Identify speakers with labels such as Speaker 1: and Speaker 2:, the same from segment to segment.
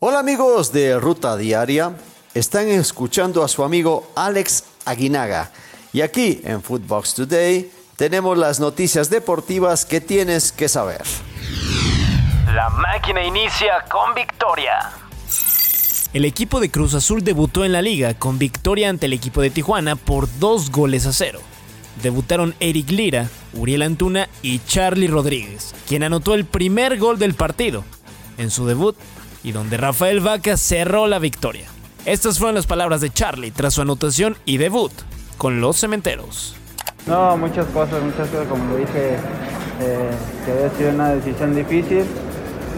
Speaker 1: Hola amigos de Ruta Diaria, están escuchando a su amigo Alex Aguinaga y aquí en Footbox Today tenemos las noticias deportivas que tienes que saber.
Speaker 2: La máquina inicia con victoria.
Speaker 3: El equipo de Cruz Azul debutó en la liga con victoria ante el equipo de Tijuana por dos goles a cero. Debutaron Eric Lira, Uriel Antuna y Charlie Rodríguez, quien anotó el primer gol del partido en su debut y donde Rafael Vaca cerró la victoria. Estas fueron las palabras de Charlie tras su anotación y debut con los cementeros.
Speaker 4: No, muchas cosas, muchas cosas, como lo dije, eh, que había sido una decisión difícil,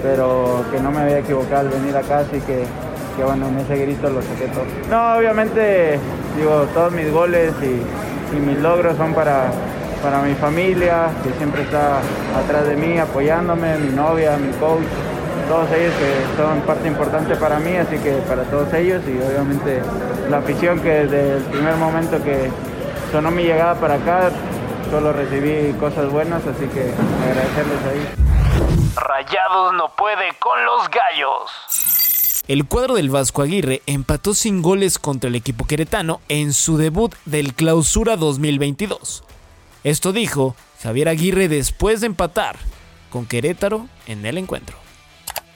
Speaker 4: pero que no me había equivocado al venir acá, así que, que bueno, en ese grito lo saqué todo. No, obviamente, digo, todos mis goles y, y mis logros son para, para mi familia, que siempre está atrás de mí, apoyándome, mi novia, mi coach, todos ellos que son parte importante para mí, así que para todos ellos y obviamente la afición que desde el primer momento que sonó mi llegada para acá, solo recibí cosas buenas, así que agradecerles ahí.
Speaker 2: Rayados no puede con los gallos.
Speaker 3: El cuadro del Vasco Aguirre empató sin goles contra el equipo queretano en su debut del Clausura 2022. Esto dijo Javier Aguirre después de empatar con Querétaro en el encuentro.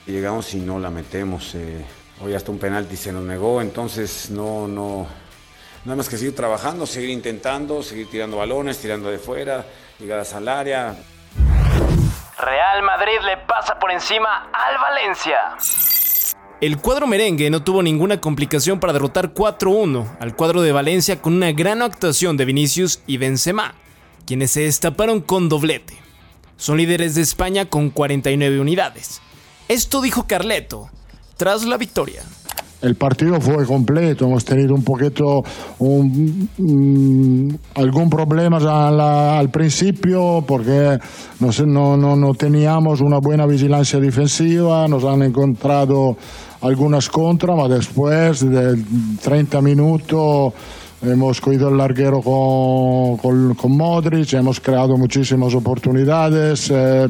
Speaker 5: Llegamos y no la metemos. Eh, hoy hasta un penalti se nos negó, entonces no, no, nada más que seguir trabajando, seguir intentando, seguir tirando balones, tirando de fuera, llegadas al área.
Speaker 2: Real Madrid le pasa por encima al Valencia.
Speaker 3: El cuadro merengue no tuvo ninguna complicación para derrotar 4-1 al cuadro de Valencia con una gran actuación de Vinicius y Benzema, quienes se destaparon con doblete. Son líderes de España con 49 unidades. Esto dijo Carleto tras la victoria.
Speaker 6: El partido fue completo, hemos tenido un poquito un, mm, algún problema al, al principio porque no, no, no, no, teníamos una buena vigilancia defensiva, nos han encontrado algunas contras, pero después de 30 minutos hemos cogido el larguero con, con, con Modric, hemos creado muchísimas oportunidades. Eh,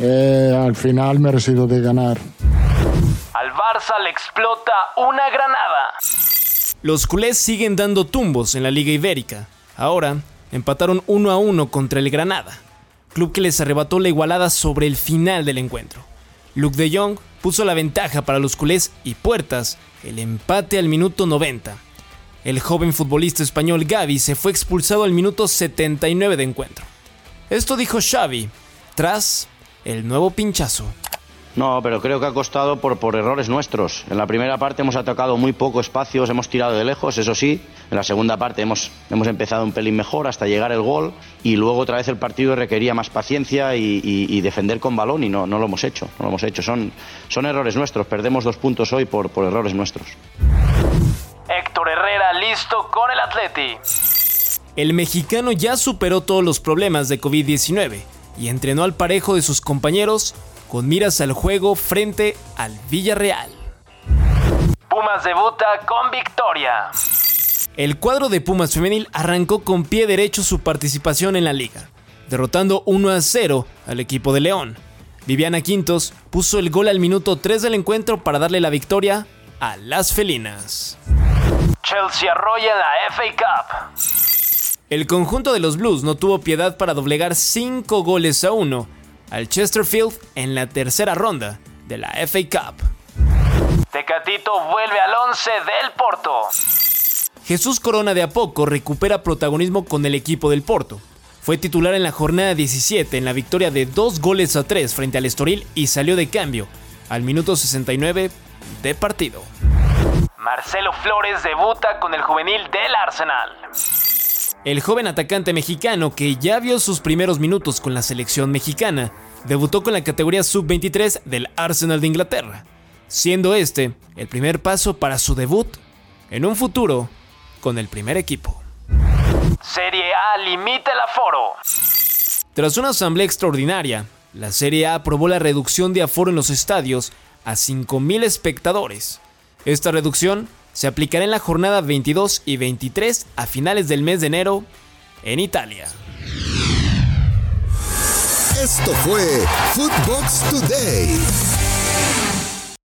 Speaker 6: eh, al final merecido de ganar.
Speaker 2: Al Barça le explota una granada.
Speaker 3: Los culés siguen dando tumbos en la Liga Ibérica. Ahora empataron 1 a 1 contra el Granada, club que les arrebató la igualada sobre el final del encuentro. Luke de Jong puso la ventaja para los culés y Puertas el empate al minuto 90. El joven futbolista español Gaby se fue expulsado al minuto 79 de encuentro. Esto dijo Xavi tras el nuevo pinchazo.
Speaker 7: No, pero creo que ha costado por, por errores nuestros. En la primera parte hemos atacado muy poco espacios, hemos tirado de lejos, eso sí. En la segunda parte hemos, hemos empezado un pelín mejor hasta llegar el gol y luego otra vez el partido requería más paciencia y, y, y defender con balón y no, no, lo hemos hecho. No lo hemos hecho. Son, son errores nuestros. Perdemos dos puntos hoy por, por errores nuestros.
Speaker 2: Héctor Herrera listo con el Atleti.
Speaker 3: El mexicano ya superó todos los problemas de COVID-19 y entrenó al parejo de sus compañeros con miras al juego frente al Villarreal.
Speaker 2: Pumas debuta con victoria.
Speaker 3: El cuadro de Pumas femenil arrancó con pie derecho su participación en la liga, derrotando 1 a 0 al equipo de León. Viviana Quintos puso el gol al minuto 3 del encuentro para darle la victoria a las felinas.
Speaker 2: Chelsea arrolla la FA Cup.
Speaker 3: El conjunto de los Blues no tuvo piedad para doblegar 5 goles a 1 al Chesterfield en la tercera ronda de la FA Cup.
Speaker 2: Tecatito vuelve al 11 del Porto.
Speaker 3: Jesús Corona de a poco recupera protagonismo con el equipo del Porto. Fue titular en la jornada 17 en la victoria de 2 goles a 3 frente al Estoril y salió de cambio al minuto 69 de partido.
Speaker 2: Marcelo Flores debuta con el juvenil del Arsenal.
Speaker 3: El joven atacante mexicano que ya vio sus primeros minutos con la selección mexicana, debutó con la categoría sub-23 del Arsenal de Inglaterra, siendo este el primer paso para su debut en un futuro con el primer equipo.
Speaker 2: Serie A limita el aforo.
Speaker 3: Tras una asamblea extraordinaria, la Serie A aprobó la reducción de aforo en los estadios a 5.000 espectadores. Esta reducción se aplicará en la jornada 22 y 23 a finales del mes de enero en Italia.
Speaker 8: Esto fue Footbox Today.